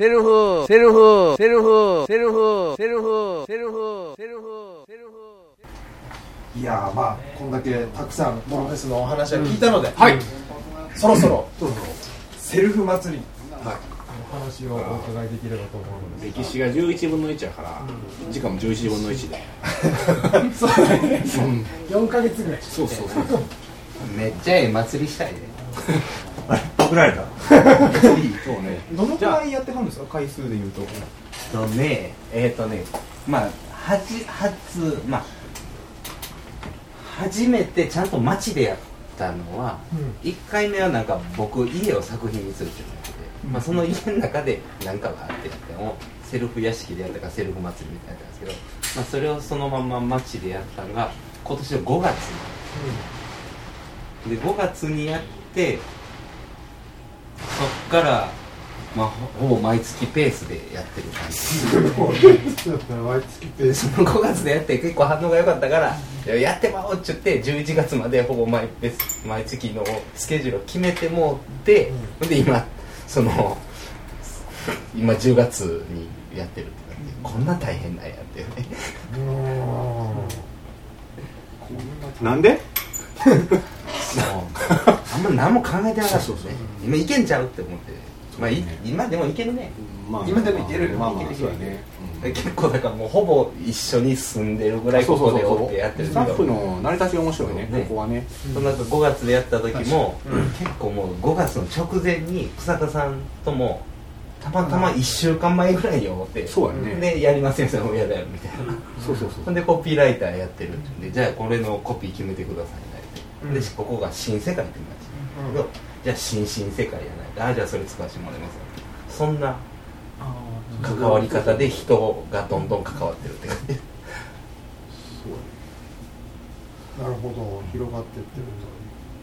セルフ、セルフ、セルフ、セルフ、セルフ、セルフ、セルフ、セルフ。いやーまあこんだけたくさんモロフェスのお話は聞いたので、はい。そろそろセルフ祭り。はい。お話をお伺いできればと思うので歴史が11分の1やから時間も11分の1で。そうだね。うん。4ヶ月ぐらい。そうそうそう。めっちゃええ祭りしたいねパクられた。そうね。どのくらいやってはるんですか？回数でいうと。とねえっ、とねまあはじ初まあ初めてちゃんと街でやったのは、一1回目はなんか僕家を作品にするっていうので、まあ、その家の中で何かがあってっセルフ屋敷でやったからセルフ祭りみたいなんですけど、まあ、それをそのまま街でやったのが今年の5月に、で5月にやってそっから、まあ、ほほぼ毎月ペースでやってる感じ。毎月ペース。その5月でやって結構反応が良かったからいややってまおうっちゅって11月までほぼ毎ペース毎月のスケジュールを決めてもうって、で今その今10月にやってるって感じ。こんな大変なんやっていうね。なんで？そうあんま何も考えてなかったですね。今いけんちゃうって思って。まあい今でもいけるね。まあ今でもいけるまあまあそうやね。で結構だからもうほぼ一緒に住んでるぐらいそうここでそうそうそうおってやってるスタッフの成り立ちが面白いねね。ここはね。そのなんか5月でやった時も、結構もう5月の直前に草田さんともたまたま1週間前ぐらいに思ってそうやね。でやりませんそれも嫌だよみたいなそうそうそう。ほんでコピーライターやってるってんでじゃあこれのコピー決めてくださいねって、でここが新世界って言いましたけど、じゃあ新新世界やないか。あじゃあそれ使わせてもらいます。そんな関わり方で人がどんどん関わってるって感じ。なるほど。広がってってる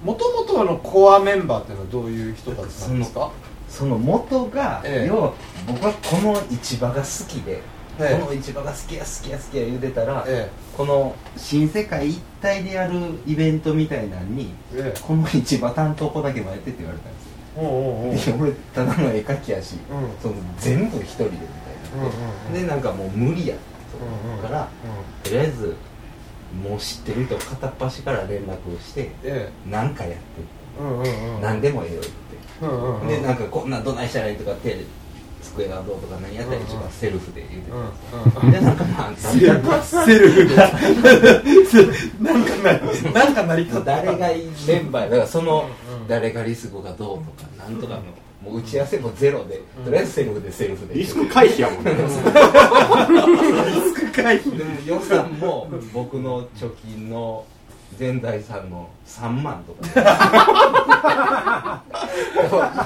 もともとのコアメンバーっていうのはどういう人たちなんですか？その元が、ええ。要は僕はこの市場が好きで、ええ。この市場が好きや好きや好きや言うてたら、えこの新世界一体でやるイベントみたいなのにええ。えこの市場担当子だけもやってって言われたんですよ。おうおうおう。で俺ただの絵描きやし、うん。その全部一人でみたいうんな、うん。でなんかもう無理やとうんうん思うから、とりあえずもう知ってる人片っ端から連絡をしてえ何かやって、うんうんうん。何でもええよって。うんうんうん。でなんかこんなんどないしたらいいとか手で机がどうとか何やったら一番セルフで言うてた。んですよでなん。かまあセルフセルフなんかななんかなり。た誰がいいメンバーだからその誰がリスクがどうとかなんとかの。もう打ち合わせもゼロでとりあえずセルフでセルフで。リスク回避やもんねリスク回避でも予算も僕の貯金の全財産の3万とか。意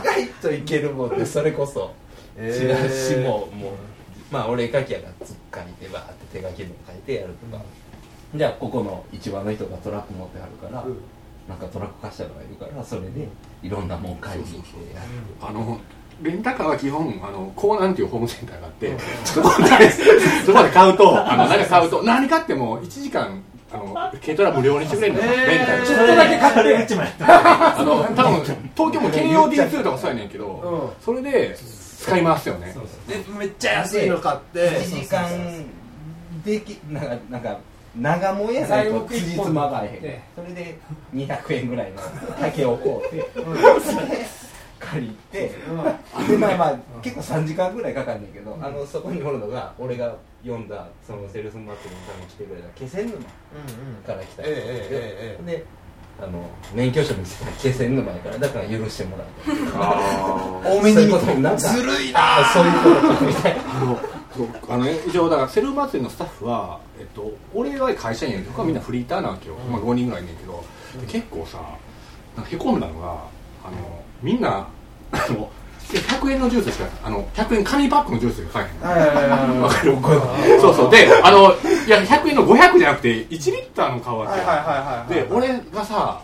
外といけるもんでそれこそチラシももうまあ俺絵描きやからつっかいてバーって手書きの書いてやるとか、じゃあここの市場の人がトラック持ってあるから、なんかトラック貸したのがいるからそれでいろんなもん買いに行ってやる。あのレンタカーは基本あのコーナンっていうホームセンターがあって、そこでそこで買うとあの何か買うと何買っても1時間あの軽トラ無料にしてくれるのよ、レンタル。ちょっとだけ買って。一枚やあの多分東京も京葉 D2 とかそうやねんけど、それで使い回すよね。でめっちゃ安い。の買って。1時間できなんかなんか長もんやないと辻褄が合えへん。それで200円ぐらいの竹をこうて。それ借りて。でまあまあ結構3時間ぐらいかかんねんけどあのそこにおるのが俺が読んだそのセルフマットに多分来てくれた気仙沼から来た人。えええええであの免許証見せたら気仙沼やからだから許してもらうあ多めに見そういうことなんかずるいなあそういうことかみたいな。あのそうあの一応だからセルフ祭りのスタッフは、えっと、俺は会社員やけど他はみんなフリーターなわけよ、まあ、5人ぐらいねんけど、で結構さなんかへこんだのがあのみんなあの100円のジュースしかあの100円紙パックのジュースしか買えへん。わかるそうそう。であのいや100円の500じゃなくて1リッターの買うわけで俺がさ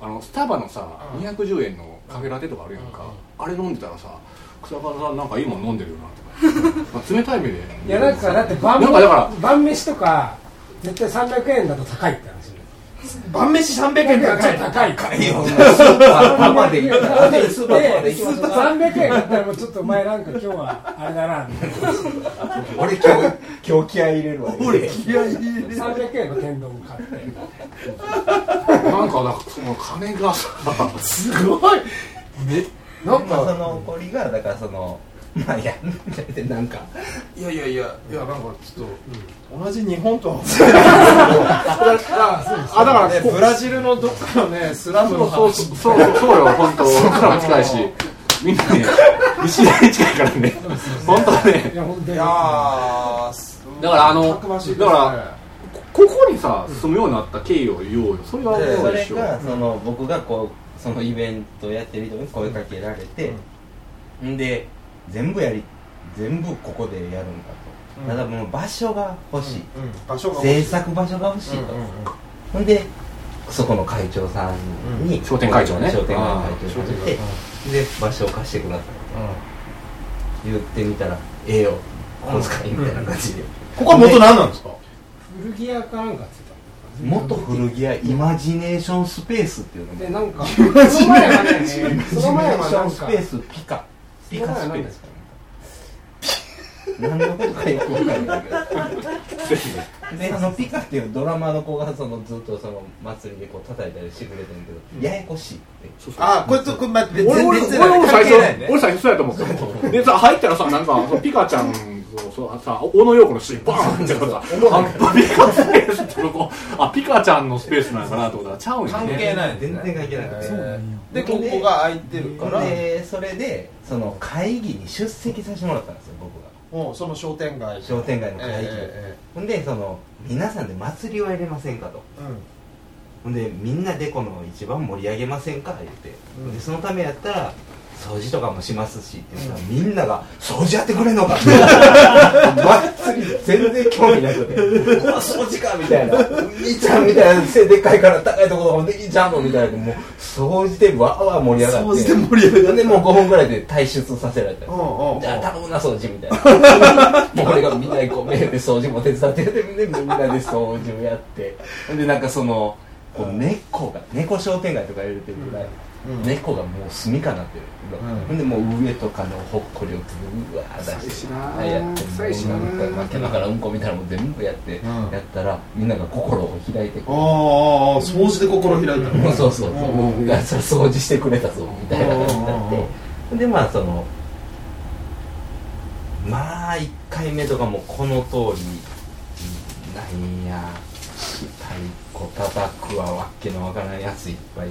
あのスタバのさ210円のカフェラテとかあるやんか、あれ飲んでたらさ草川さんなんかいいもん飲んでるよなとか まあ冷たい目でいやなんかだって晩なんかだから晩飯とか絶対300円だと高いって晩飯300円かかる高いかいやもうスーパーで行ったらスーパーでで行きましょうか300円だったらもうちょっとお前なんか今日はあれだな俺今日今日気合い入れる。わ俺300円の天丼買って。なんかその金がさすごいめなんまあそかの怒りがだからその まあやんでなんか。いやいやいやいやなんかちょっと同じ日本とは。あだからねブラジルのどっかのねスラムのそうそうそうそうそうよ本当。僕らも近いし。みんなね西大近いからね。本当ね。いや本当に。いやーだからあのだからここにさ住むようになった経緯を言おうよ。それはええそれそうでしょがその僕がこうそのイベントやってる人に声かけられて、ん。で全部やり全部ここでやるんだと、うん。ただもう場所が欲しい、うん場所が欲しい。制作場所が欲しいと、うんうんうんほんでそこの会長さんに、商店会長ね。商店会長さんにでで場所を貸してください言ってみたらええよ。小遣いみたいな感じで、ここは元何なんですか？古着屋かなんかって元古着屋イマジネーションスペースっていうのでなんか。その前はねその前はイマジネーショなんかンスペースピカピカスペース何のことかよくわかんないけどであのピカっていうドラマの子がそのずっとその祭りでこう叩いたりしてくれてるけどややこしいって。あこいつこれ待って俺俺全然俺も最初関係ないね。俺最初そうやと思ったでさ入ったらさなんかそのピカちゃんそうそうさ小野陽子のシーンバーンってさあピカスペースってこうあピカちゃんのスペースなのかなと思ったらちゃうんやね。関係ない全然関係なくてえーでここが空いてるから。でそれでその会議に出席させてもらったんですよ僕が。もうその商店街商店街の会議、えほんでその皆さんで祭りをやりませんかと。うん。ほんでみんなでこの一番盛り上げませんか言って、うん。でそのためやったら掃除とかもしますしってみんなが「掃除やってくれんのか? 」祭り全然興味なくて「うわ掃除か」みたいな「いいちゃん」みたいな背でっかいから高いところとかもできんじゃんのみたいな。もう掃除でわーわー盛り上がって。掃除で盛り上がってでもう5分ぐらいで退出させられた。じゃあ頼むな掃除みたいな。もう俺がみんなでこう目で掃除も手伝っててでみんなで掃除をやって。ほんでなんかそのこう猫が猫商店街とか入れてるぐらい、うん猫がもう住みかなってる、うん。ほんでもう上とかのほっこりをうわー出して。あやって臭いしな負けながらうんこみたいなのも全部やって、ん。やったらみんなが心を開いてくああれ掃除で心開いたの。そうそうそう、うん。それ掃除してくれたぞみたいな感じになってでまあそのまあ1回目とかもこの通りなん。や太鼓叩くわわっけのわからないやついっぱい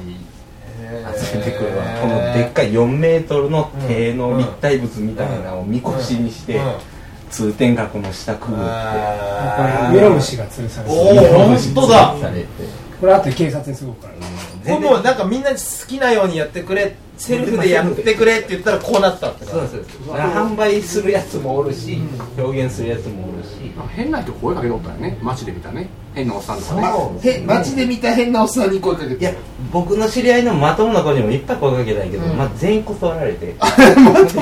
集めてくるわ、このでっかい4メートルの手の立体物みたいなのをみこしにして、通天閣の下くぐって、メロムシが吊るされておお本当だ。これあとで警察にすごくからね。これもうなんかみんな好きなようにやってくれセルフでやってくれって言ったらこうなったってそうそうそう販売するやつもおるし、表現するやつもおるし、変な人声かけとったよね街で見たね変なおっさんとかね。そうへ街で見た変なおっさんに声かけていや僕の知り合いのまともな子にもいっぱい声かけたいけど、うん。まあ、全員断られて。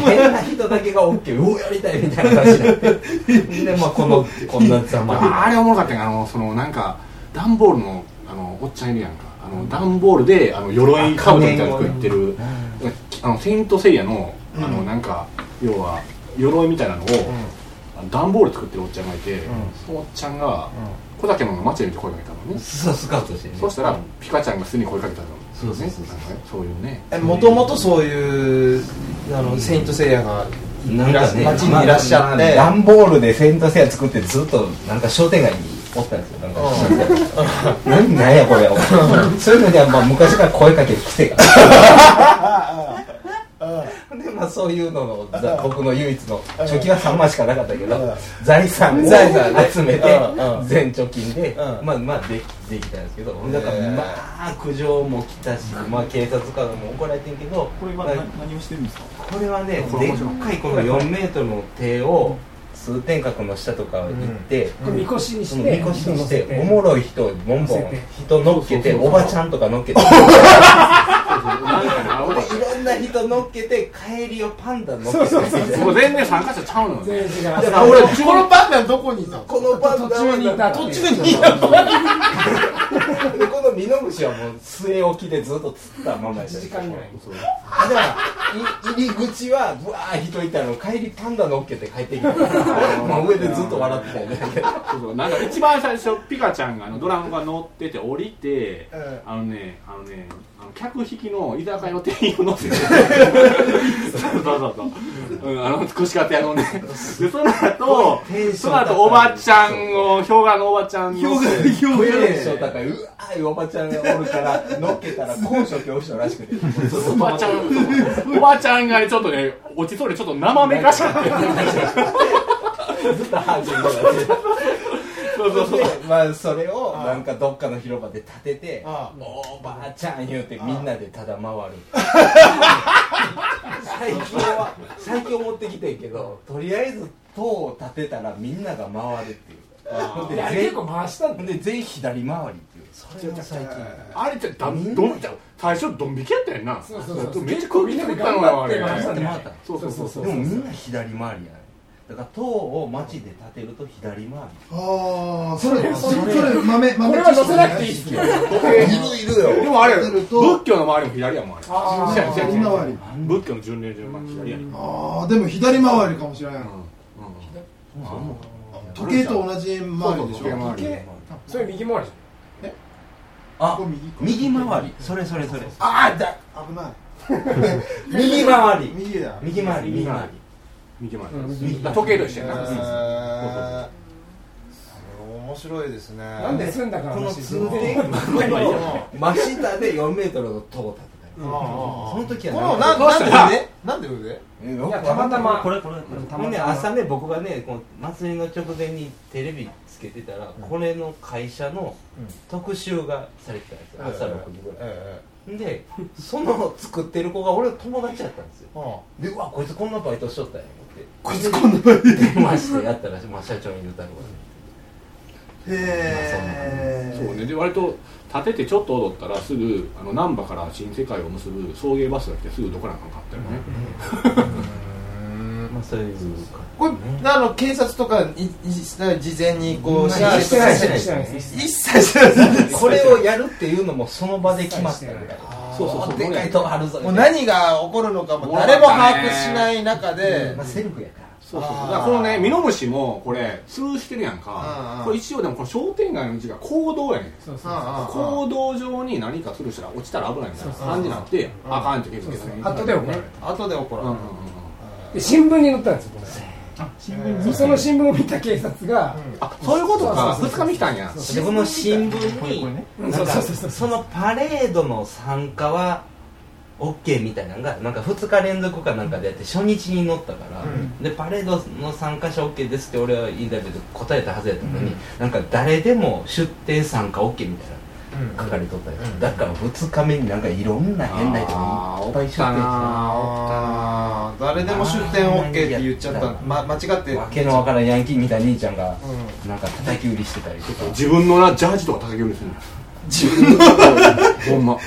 変な人だけが OK うおやりたいみたいな感じになってでまあこの こんなざまあ。あれおもろかったんやあのそのなんか段ボールのあのおっちゃんいるやんか。あの段ボールであの鎧かぶとみたいなの作ってる。あのセイントセイヤのあのなんか要は鎧みたいなのを段ボール作ってるおっちゃんがいてそのおっちゃんが小竹の街で見て声かけたのね。そうスカウトしてね。そしたらピカちゃんがすでに声かけたの。そうそうそうそう。いうね。えもともとそういうあのセイントセイヤがなんかね街にいらっしゃって、まあ段ボールでセントセア作ってずっとなんか商店街におったんですよ。なんか 何やこれ。そういうのにはまあ昔から声かける癖がそういうののざ僕の唯一の貯金は3万しかなかったけど財産を財産ね集めてうん。うん。全貯金でうん。まあまあでできたんですけどだからまあ苦情も来たしまあ警察からも怒られてんけどこれは何何をしてるんですか？これはねでっかいこの4メートルの手を通天閣の下とか行って、これみこしにしてみこしにしておもろい人をボンボン人乗っけておばちゃんとか乗っけて 俺いろんな人乗っけて帰りをパンダ乗っけて。そうそうそう。もう全然参加者ちゃうのよ全然違う。だからあ俺このパンダどこにいたの？このパンダは途中にいた。途中にいた。のでこのみ虫はもう据え置きでずっと釣ったままやった1時間ぐらいだからい入り口はぶわー人いたの帰りパンダ乗っけて帰ってきてまあ上でずっと笑ってたよね。そうそう。なんか一番最初ピカちゃんがあのドラムが乗ってて降りて、うん。あのねあのね客引きの居酒屋の店員を乗せてそうそうそうそう、うん、あの串カツ屋のね でその後その後おばちゃんを氷河のおばちゃん乗せてテンション高いうわーいうおばちゃんがおるから乗っけたら高所恐怖症らしくて。おばちゃんおばちゃんがねちょっとね落ちそうでちょっと生めかしかった そうそうそう。でまあそれをなんかどっかの広場で立ててあおばあちゃん言うてみんなでただ回る。最近は最近思ってきてんけどとりあえず塔を立てたらみんなが回るっていう。ほんで全いや結構回したんだ。ほんで全員左回りっていう。それが最近。あれってだどん最初ドン引きやったやんな。そうそうそう。めっちゃ空気作ったのよあれ結構みんなで頑張って回ったそうそうそうそう。でもみんな左回りやねだから塔を街で建てると左回り。ああそれそれそれ豆豆これは載せなくていいっすよいるいるよ。でもあれ仏教の周りも左やもんあれ。あーそうやそうやそう。や今回り。仏教の巡礼順番左やああでも左回りかもしれないうん。時計と同じ回りでしそうそう時計それ右回りじあここ右？か右回り。それそれそれ。ああだ危ない。右回り。右だ右回り。右回り右回ゃんうんり右時計と一緒やな。えー。面白いですね。なんで済んだからこの話通天閣の真下で4メートルの塔を建てた。よその時はこのなんで腕なんで腕い。いやたまたま。これこれこれたまね朝ね僕がねこの祭りの直前にテレビつけてたら、これの会社の特集がされてたんですよ、朝6時ぐらい、えでその作ってる子が俺の友達やったんですよ。えでうわこいつこんなバイトしとったんや思って。こいつこんなバイト。電話してやったら、まあ、社長に言ったのがへえ。そうね。で割と立ててちょっと踊ったらすぐあの難波から新世界を結ぶ送迎バスが来てすぐどこなんか買ったよね。まあそういうこれあの警察とかいい事前にこうい申やしてない請してないしてない。一切してない。これをやるっていうのもその場で決まったぐら。いそうそうそう。でかいとあるぞもう何が起こるのかも誰も把握しない中で。まあセルフやからそうそうだからこのねミノムシもこれ通してるやんか。これ一応でもこの商店街の道が公道やねん。そうそうあ公道上に何かするしたら落ちたら危ないみたいな感じになってあかんって気づけたね。後で怒られる。あ後で怒られる。うんうんうん。で新聞に載ったんですよこれ。その新聞を見た警察があそういうことか。そうそうそう2日見たんや。でこの新聞にうんなんかそうそうそうそう。そのパレードの参加は OK みたいなのがなんか2日連続かなんかでやって初日に載ったから、でパレードの参加者 OK ですって俺はインタビューで答えたはずやったのに、なんか誰でも出店参加 OK みたいな書かれとったよ、だから2日目になんかいろんな変な人がいっぱい出店してあー誰でも出店 OK って言っちゃった。ま間違って。わけのわからんヤンキーみたいな兄ちゃん。がなんか叩き売りしてたりとか。自分のなジャージとか叩き売りするの。自分のほんま。も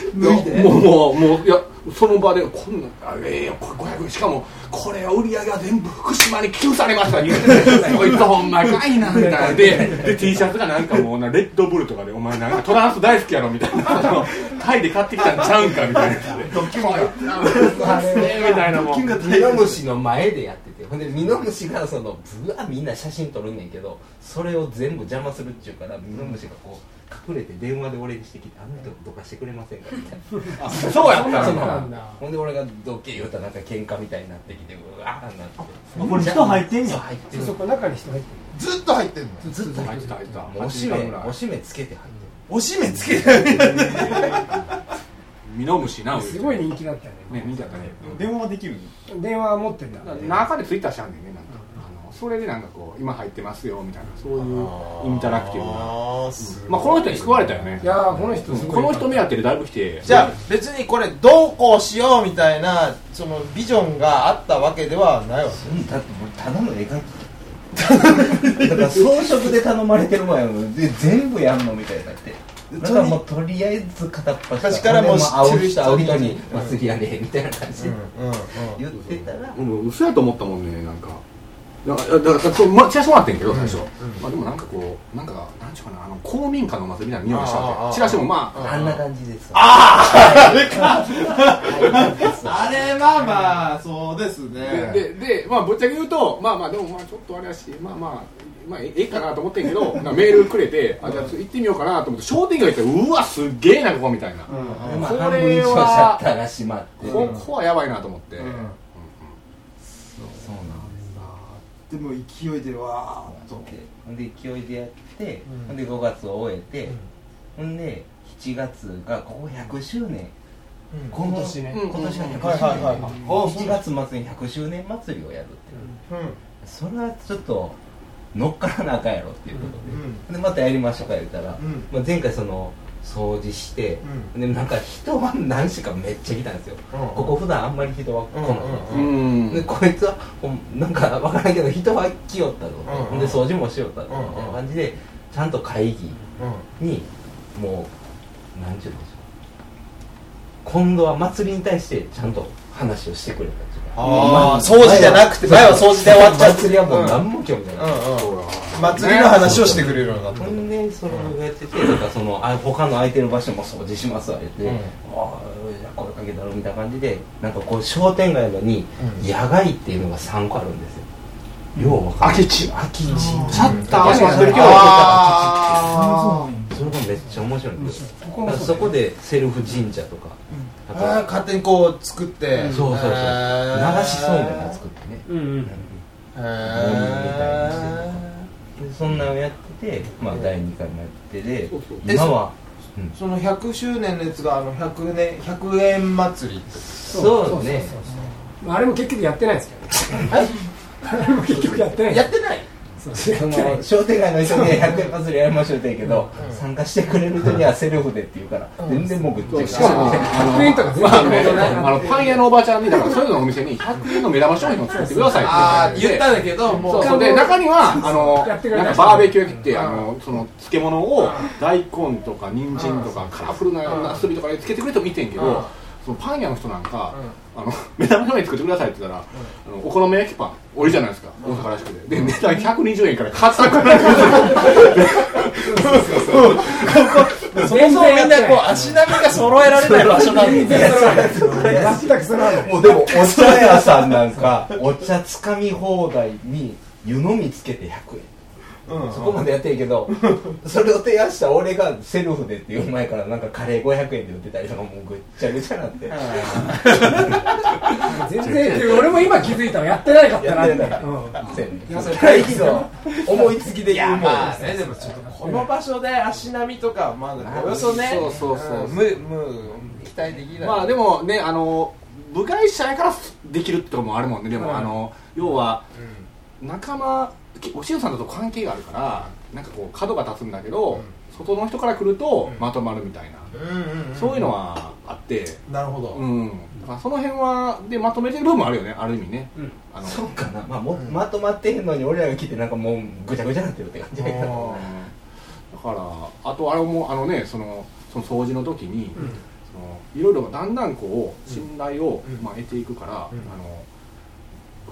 うもうもういやその場でこんなあれよこれ500円しかもこれは売り上げは全部福島に寄付されました言うててこいつ ほんまかいなみたいな。でで T シャツがなんかもうなレッドブルとかでお前なんかトランス大好きやろみたいな。タイで買ってきたんちゃうんかみたいな。ドッキリみたいなもん。ミノムシの前でやっててほんでミノムシがそのぶわみんな写真撮るねんけどそれを全部邪魔するっちゅうからミノムシがこう隠れて電話で俺にしてきて「あの人どかしてくれませんか?」みたいな。あそうやったんだ。ほんで俺が「どけ」言うたらなんか喧嘩みたいになってきてうわーなって。これ人入ってんや。そう入ってるそこ中に人入ってずっと入ってんのずっと入っる入っててた入ってた。おしめおしめつけて入っておしめつけないミノムシなるすごい人気だったよね。ね見ちゃったね。電話はできる電話持ってんだ中でツイッターしちゃうんだよねなんかそれでなんかこう今入ってますよみたいなそういうインタラクティブな。まあこの人に救われたよね。いやーこの人すごい。この人目当てでだいぶ来て。じゃあ別にこれどうこうしようみたいなそのビジョンがあったわけではないわけ。うん。だってもうただの絵描きだから装飾で頼まれてる前ので全部やんのみたいになって。だからもうとりあえず片っ端昔からもう知ってる人会う人にうん祭りやねみたいな感じでうんうん言ってたら。うん嘘やと思ったもんねなんかだからだからそうまチラシもらってんけど最初、まあ、でもなんかこうなんかなんちゅうかなあの公民館のお祭りみたいな匂いがしたわけ。チラシもまああんな感じですあれまあまあそうですね。でででまあぶっちゃけ言うとまあまあでもまあちょっとあれやしまあまあまあえええかなと思ってんけどなんかメールくれてあじゃあ行ってみようかなと思って商店街行ってうわすっげえなここみたいな、まあこれはここはやばいなと思って、そうなんでも勢いでわーっと。でほんで勢いでやって、ほんで5月を終えて、ほんで7月がここ100周年、この今年ね。うん。今年が100周年、はいはいはい。7月末に100周年祭りをやるって、それはちょっと乗っからなあかんやろっていうことで、でまたやりましょうか言ったら、ん。まあ、前回その掃除して、でなんか人は何しかめっちゃ来たんですよ、うん。ここ普段あんまり人は来ない、うん。でこいつはほんなんか分からんけど人は来よったぞ、うんほんで掃除もしよったぞ、うんみたいな感じでちゃんと会議にもうなんちゅうんでしょう。今度は祭りに対してちゃんと話をしてくれたあー掃除じゃなくて前は掃除で終わっちゃう。祭りはもう何も興味ない、祭りの話をしてくれるようになったほんでそれをやっててだからそのあ他の空いてる場所も掃除しますわ言って、うん。ああけたろみたいな感じでなんかこう商店街のに野外っていうのが3個あるんですよ。ようわかんない。空き地。空き地。シャッター。は閉まってるけそれがめっちゃ面白いんですよ。そこでセルフ神社とか、あとーあー勝手にこう作って。そうそうそう流しそうめんを作ってね。うんうん。そんなのやってて、まあ、第2回もやってでそうそう。今はーその100周年のやつがあの100年100円祭りって。そうね。まああれも結局やってないですけどね。あれも結局やってない。やってないその商店街の人には100円祭りやりましょうって言うけど、参加してくれる人にはセルフでって言うから、全然もうぐっちゃぐちゃ100円とか全然あのパン屋のおばちゃんにだからそういうののお店に100円の目玉商品を作ってくださいってああ言って言ったんだけどもそううそう。で中にはあのなんかバーベキュー焼きってあのその漬物を大根とか人参とかカラフルなナスビとかでつけてくれと見てんけうん。どそのパン屋の人なんかあの 目玉商品作ってくださいって言ったらあのお好み焼きパン多いじゃないですか。大阪らしくて。で値段120円から買った。くらいそもそも みんなこう足並みが揃えられない場所なんで。全くそれはもうでもお茶屋さんなんかお茶つかみ放題に湯飲みつけて100円そこまでやってるけど それを提案した俺がセルフでっていう前からなんかカレー500円で売ってたりとかもうぐっちゃぐちゃなって。全然俺も今気づいたらやって ないかったなって思いつきでいや言うもん。まあねでもちょっとこの場所で足並みとかまだおよ。そねそうそうそう。うん。無無期待できない。まあでもねあの部外者やからできるってとこもあるもんね。でも、うん。あの要は仲間きおしおさんだと関係があるからなんかこう角が立つんだけど、外の人から来るとまとまるみたいな、うんうんうんそういうのはあって。なるほど。うん。だからその辺はでまとめてる部分もあるよねある意味ね、うん。あの。そうかな、まあ、もまとまってへんのに俺らが来てなんかもうぐちゃぐちゃなってるって感じだからあとあれもあのねそのその掃除の時に、そのいろいろだんだんこう信頼を、うん。まあ、得ていくから、うん。あの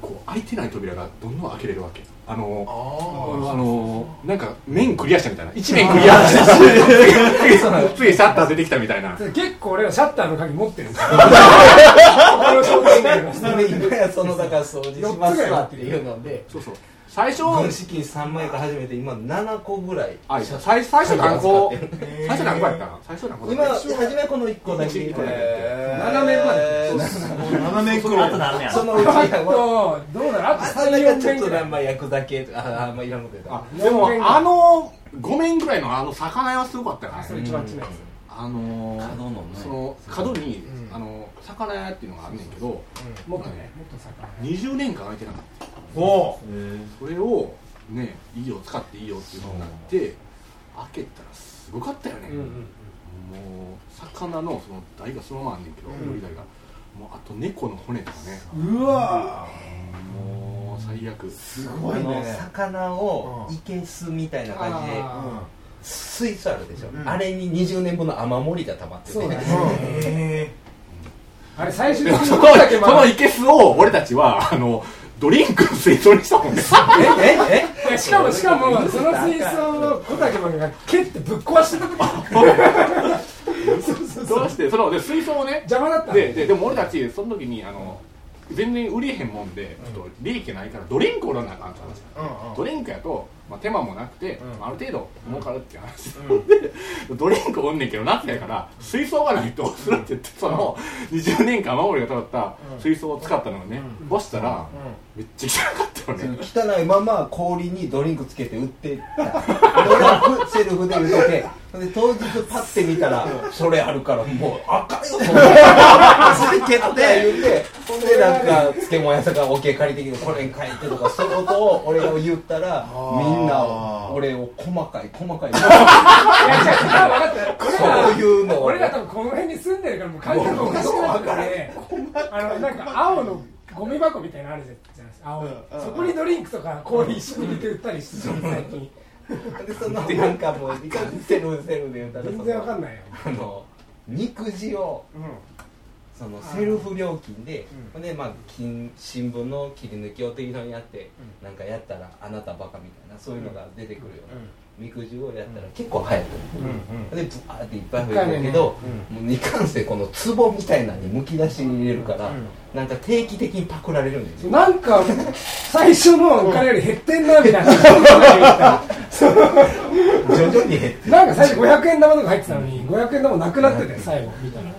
こう開いてない扉がどんどん開けれるわけ。あのああのなんか面クリアしたみたいな。一面クリアした。次次シャッター出てきたみたいな。結構俺らシャッターの鍵持ってるんですよ。そのだから掃除しますわっていうので。そうそう最初。軍資金3万円から始めて今7個ぐらい。あ最最初何個？最初何個やったの？最初何個だ今初めこの1個だけ。一個だけ。7年まで。7年くらい。なんねやそのうちどうだろう？あとあ3、4なんかちょっ年ぐらいとまあ焼くだけああんまいらんことやあでもあの5面ぐらいのあの魚屋はすごかったよね。それ一番近いですあのー角のね。その角に、うん。あの魚屋っていうのがあんねんけどもっとねもっと魚20年間空いてなかったおそれをねいいよ使っていいよっていうのになって開けたらすごかったよね、うんうんもう魚のその台がそのままあんねんけどうん。森台が。もうあと猫の骨とかね。うわもう最悪。すごいね。魚をうん。いけすみたいな感じであ水素あるでしょ、うん。あれに20年分の雨漏りが溜まってて。ね。へあれ最終で的にそのいけすを俺たちはあのドリンク水槽にしたもんね。ええいやしかもしかもその水槽を小竹マンが蹴ってぶっ壊した どうしてそので水槽をね邪魔だったでででも俺たちその時にあの全然売れへんもんでちょっと利益ないからドリンク売らなあかんって話。うんうん。ドリンクやと、まあ、手間もなくて、ある程度儲かるっていう話、で ドリンクおんねんけど夏やから水槽がないとするって言ってその20年間守りが通った水槽を使ったのをね、干したら、めっちゃ汚かったよね、汚いまま氷にドリンクつけて売ってた。俺がセルフで売ってて。で当日パッて見たらそれあるからもうあかんよそんなそれ蹴って言って。ほんでなんか漬物屋さんが OK 借りてきてこれに書いてとかそういうことを俺が言ったらみんな俺を細かい細かい そういうのを俺ら多分この辺に住んでるからもう感覚おかしくなっててあのなんか青のゴミ箱みたいなのあるじゃないですか。青い。そこにドリンクとか氷一緒に入れて売ったりしてる最近でそのなんかもういかにセルフセルフで言ったら全然わかんないよ。あの肉地をそのセルフ料金で、ほんでまあ金新聞の切り抜きを適当にやって、なんかやったらあなたバカみたいなそういうのが出てくるような、肉汁をやったら結構流行ってる、でブワーっていっぱい増えてるけど、もういかんせんこの壺みたいなのにむき出しに入れるから、なんか定期的にパクられるんですよ。なんか最初のお金より減ってんなみたいな。徐々に減ってなんか最初500円玉とか入ってたのに500円玉なくなってて最後みたいな。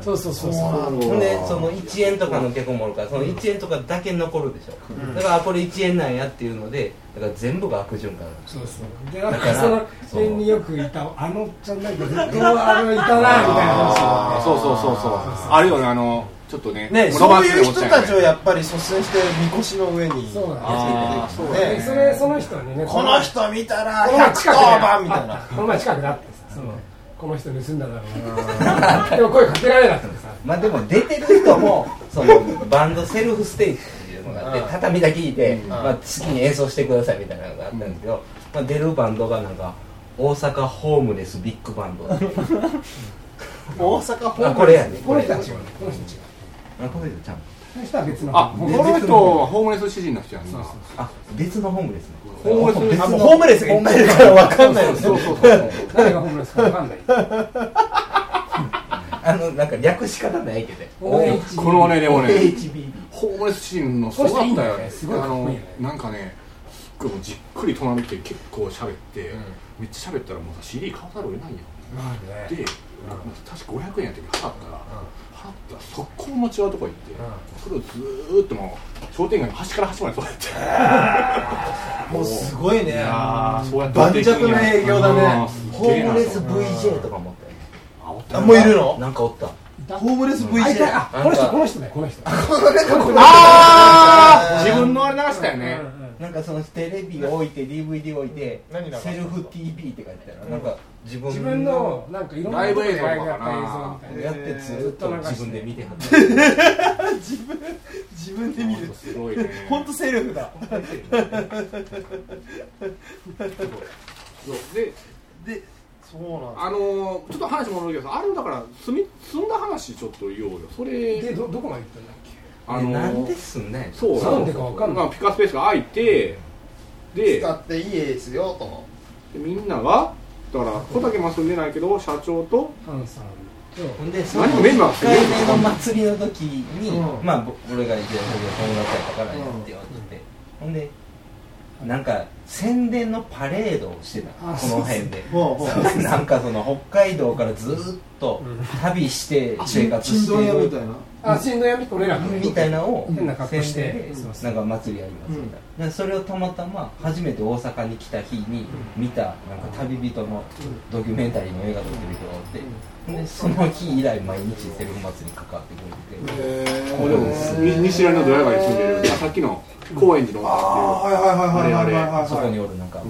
そうそうそうそう。ほんでその1円とかの結構もおるからその1円とかだけ残るでしょ、だからあこれ1円なんやっていうのでだから全部が悪循環そうそう。でなんかその辺によくいたあのちゃんなんかずっとあのいたなみたいな話そうそうそうそうあるよねあのちょっとねね、ロそういう人たちをやっぱり率先してみこしの上にそうなんですあーそうでねそれその人にねこの人見たらこの前近くで110番みたいなあこの前近くで会ってさそのこの人盗んだだろうなでも声かけられなくてさまあでも出てる人もそのバンドセルフステージのがあってうん。畳だけ弾いて、まあ、好きに演奏してくださいみたいなのがあったんですけど、まあ、出るバンドがなんか 大阪ホームレスビッグバンド。大阪ホームあこれやね。この人は違うこねこの人違うあこの人ちゃんこの人は別の。あこの人はホームレス詩人の人やんな。あ別のホームレス。ねホームレスホームレスがいっぱいいる。から分かんないよ。ねそうそうそう誰がホームレスか分かんないあのなんか略し方ないけど。OH このねでもね OHB ホームレス詩人のすごかったよね。ねすごいあのなんかねじっくり隣来て結構喋って、めっちゃ喋ったらもうさ CD 買わざるを得ないよ。まあね。で、確か500円やったけど払ったら、払ったら速攻持ち合うとこ行って、それをずーっともう商店街の端から端までそうやって。もうすごいね。あーそうやって盤石な営業だね。ホームレス VJ とか持ったよあおったあもういるの？なんかおったホームレス VJ あこの人この人。だよこの人。あー。自分のあれ流したよね、なんかそのテレビ置いて DVD 置いてセルフ TV って書いてたらなんか自分自分のなんかいろんなライブ映像とかかな。やった映像みたいな。やってずっと自分で見てはっ 自分で見る。すごいね。本当セルフだ。そうでであのー、ちょっと話戻るけどさあれだから住み住んだ話ちょっと言おうよ。それでどどこまで行ったんだっけ？あのー、なんですんねそう。なんでかわかんない。まあ、ピカスペースが空いてで使っていいですよとでみんながだから小竹も住んでないけど社長とハンさんと。ほんでその何メンバー1回目の祭りの時に、うん。まあぼ俺が一応友達やったからやってよって、ほんでなんか宣伝のパレードをしてた。あこの辺で。なんかその北海道からずっと旅して生活してる。屋みたいなあ新聞闇俺らのみたいなのを変な格好して。なんか祭りやりますみたいな、でそれをたまたま初めて大阪に来た日に見たなんか旅人のドキュメンタリーの映画撮ってる人がおって、でその日以来毎日セルフ祭りに関わってくれててこれをに西成のドヤ街に住んでる。あさっきの高円寺のああはいはいはいはいはいはいはい。そこにおるなんか、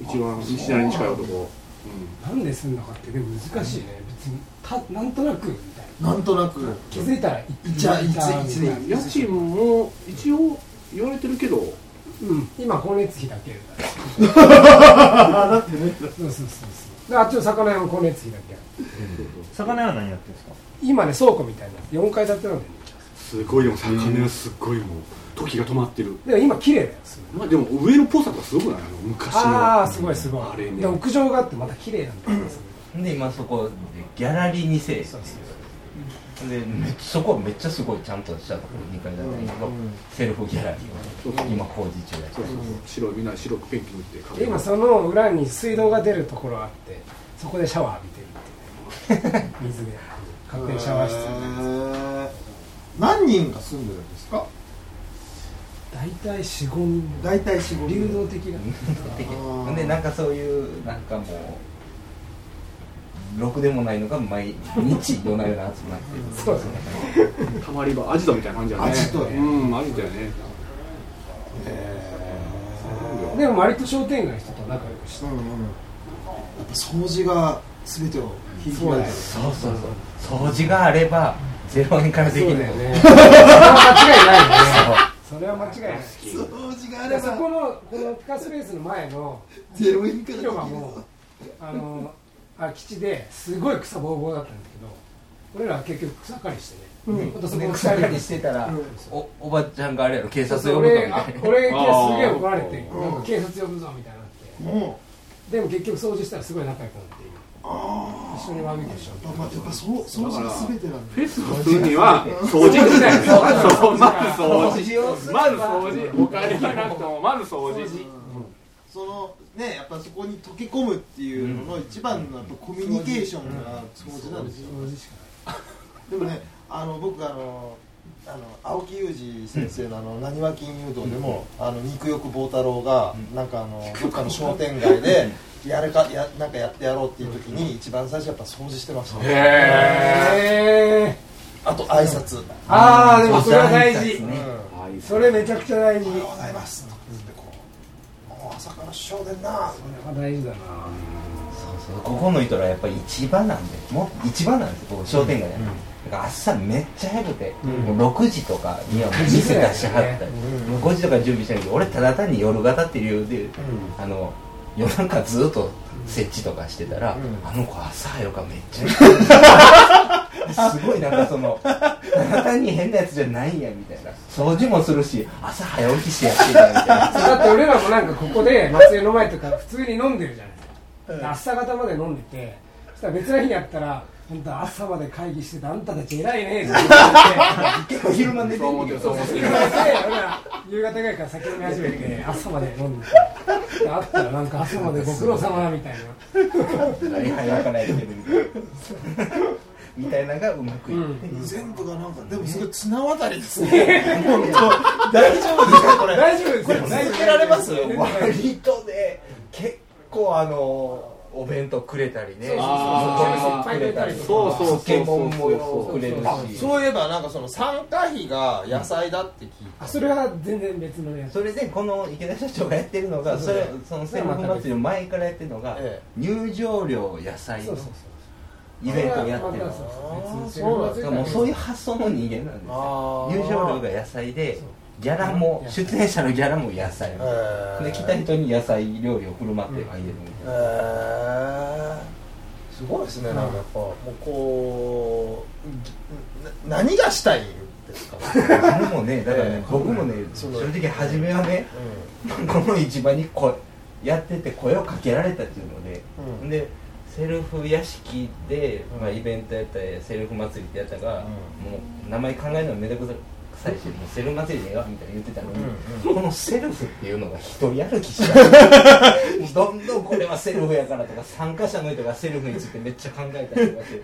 一番西成に近い男、うん。なんで住んだかってでも難しいね。別にたなんとなくみたいな。なんとなく。気づいたらいゃ家賃も一応言われてるけど。うん。今光熱費だけ。だってねそうそうそうそう。であっちの魚屋も光熱費だけ魚は何やってるんですか？今ね倉庫みたいな。4階建てなんだよねすごいでも魚屋すっごいもう時が止まってる。でも今綺麗だよすごいまあでも上のっぽさがすごくない？あの昔の。ああすごいすごい。あれね。で屋上があってまた綺麗なんだよで今そこでギャラリーにせえそうそうでめっそこめっちゃすごいちゃんとしたところ2階建てだけど、セルフギャラリーを今工事中やそうそうそう。白いみんな白くペンキ塗ってかけで今その裏に水道が出るところがあってそこでシャワー浴びてるっていうね。水で勝手にシャワー室へー何人が住んでるんですか？大体45人。大体4 5流動的な。でなんかそういうなんかもうろくでもないのが毎日夜な夜な集まってるそうですね。たまり場アジトみたいな感じだね。アジトね。うんアジトやね。でも割と商店街の人と仲良くして。うんうん。やっぱ掃除が全てを引きそうだよそうそうそう。掃除があれば0円からできるそうだよね。それは間違いないね。それは間違いない。掃除があでればそこのこのピカスペースの前のゼロ円から広場もあの空き地ですごい草ぼうぼうだったんだけど俺らは結局草刈りしてね、うん。その草刈りしてたら、おおばちゃんがあれやろ警察呼ぶ俺あかみたいな。俺すげえ怒られてー。なんか警察呼ぶぞみたいになって。もでも結局掃除したらすごい仲良くなって一緒にバーベキューしよううやっぱやっぱそう掃除が全てなんだフェスをするには掃除だよそうまず掃除まず掃除お金がなくてもまず掃除そのねやっぱそこに溶け込むっていうのの一番のやっぱコミュニケーションが掃除なんですよ。でもねあの僕あのあの青木裕二先生のあの「なにわ金融道」でも、あの肉欲坊太郎が、なんかあのどっかの商店街でやるかやなんかやってやろうっていう時に一番最初やっぱ掃除してました、へへえあと挨拶。ああでもそれは大事。うん。それめちゃくちゃ大事。おはようございます。とか言ってこうもう朝から師匠でんなそれは大事だな。そうそう。ここの人らやっぱり市場なんでもう市場なんですよここ商店街やだから朝めっちゃ早くて、もう6時とかにはもう店出しはった。り、もう5時とか準備したけど俺ただ単に夜型っていう理由で、あの夜中ずっと設置とかしてたら、あの子朝早くめっちゃ。すごいなんかそのただ単に変なやつじゃないやみたいな。掃除もするし朝早起きしてやってんやみたいな。だって俺らもなんかここで松江の前とか普通に飲んでるじゃないですか。朝方まで飲んでてそしたら別の日にやったら本当朝まで会議しててあんたたち偉いねって言って結構昼間寝てんねんけど夕方ぐらいから酒飲み始めて朝まで飲んでてで会ったらなんか朝までご苦労様みたいな。みたいなのがうまくいって、全部がなんかでもすごい綱渡りですね。本当大丈夫ですかこれ？大丈夫ですよ。続けられます？割とね結構あのお弁当くれたりね。そうそうそう。そうそうそうそう漬物もくれるあしそういえばなんかその参加費が野菜だって聞いあそれは全然別のやつ。それでこの池田社長がやってるのがそれそのセルフ祭りの前からやってるのがえ入場料野菜のそうそうイベントをやってるまたそうそう別にそうなんセルフ祭りだけどもうそういう発想の人間なんですあよー。入場料が野菜でギャラも出演者のギャラも野菜。で来た人に野菜料理を振る舞ってあげるみたいなへえすごいですねなんかやっぱもうこうな何がしたいんですか？それもねだからねええ僕もね正直初めはねこの市場にこやってて声をかけられたっていうので、うん。でセルフ屋敷で、まあ、イベントやったりセルフ祭りってやったが、もう名前考えるのめんどくさいしもうセルフ祭りでええわみたいな言ってたのに、このセルフっていうのが一人歩きしだどんどんこれはセルフやからとか参加者の人がセルフについてめっちゃ考えたりとかして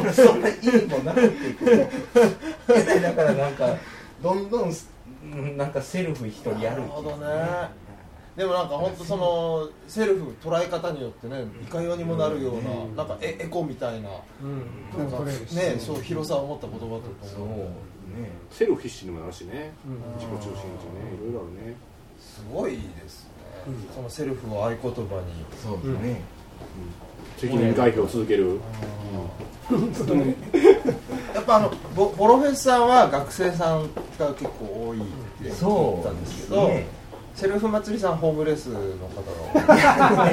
俺そんな意味もなくていくだからなんかどんどんうんなんかセルフ一人歩きなるほどねでもなんか本当そのセルフ捉え方によってねいかようにもなるようななんかエエコみたいなうん。なんかねそう広さを持った言葉とそう。かもね。セルフ必死にもなるしね。うん。自己中心地ね。いろいろあるね。すごいですね。そのセルフを合言葉に。そうですね、責任回避を続ける。やっぱあのボボロフェスさんは学生さんが結構多いって聞いたんですけど、ねセルフ祭りさんホームレスの方が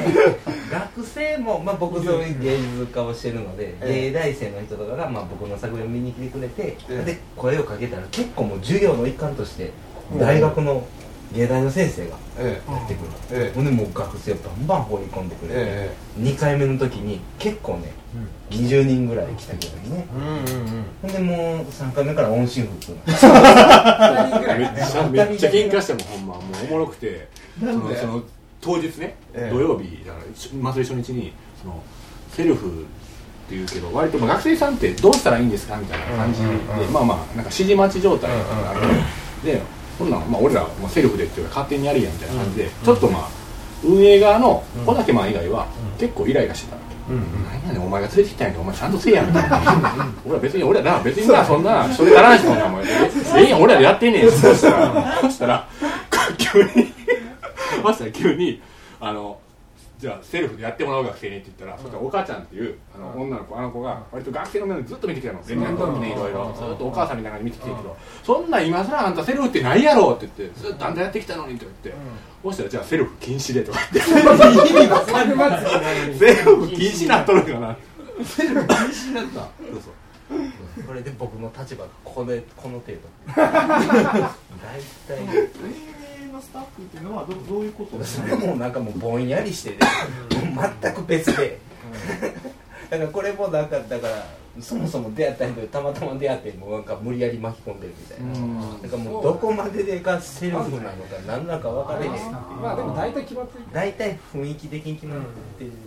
学生も、まあ、僕そういう芸術家をしてるので、ええ。芸大生の人とかが、まあ、僕の作品を見に来てくれて、ええ。で声をかけたら結構もう授業の一環として大学の芸大の先生がえやってくるええ。ほんでもう学生をバンバン放り込んでくれて、え2回目の時に結構ね、20人ぐらい来たけどね。うんうんうん。ほんでもう3回目から音信不通なめっちゃめっちゃ喧嘩してもほんまもうおもろくて。そのその当日ね、ええ。土曜日だから祭り初日にそのセルフっていうけど割とまあ学生さんってどうしたらいいんですかみたいな感じで、うんうんうんまあまあなんか指示待ち状態がある、でこんなん、まあ、俺らもセルフでっていうか勝手にやりやみたいな感じで、ちょっとまあ運営側の小竹マン以外は結構イライラしてた、何やねんお前が連れてきたんやけどお前ちゃんとせえやみたいな。俺は別に俺らな別になそんなそれ足らんしそんなお前。えええやん俺らでやってんねん。そしたらそしたら急にそしたら急にあのじゃあセルフでやってもらう学生にって言ったら、そしたらお母ちゃんっていうあの女の子あの子が割と学生の面でずっと見てきたの。全然の時ねいろいろずっとお母さんみたいな感じで見てきてるけどそんなん今更あんたセルフってないやろって言ってずっとあんたやってきたのにって言って、そしたらじゃあセルフ禁止でとか言って。猿祭りなのにセルフ禁止なっとるかな。セルフ禁止になった。そうそう。これで僕の立場がこれこの程度。大体運営のスタッフっていうのはどどういうこと？ですそれもなんかもうぼんやりしてね全く別で。だからこれもなんかだからそもそも出会った人でたまたま出会ってもうなんか無理やり巻き込んでるみたいな。だからもうどこまででがセルフなのか何なのか分からへんっていう。まあでも大体決まってる。大体雰囲気的に決まってる。みたいな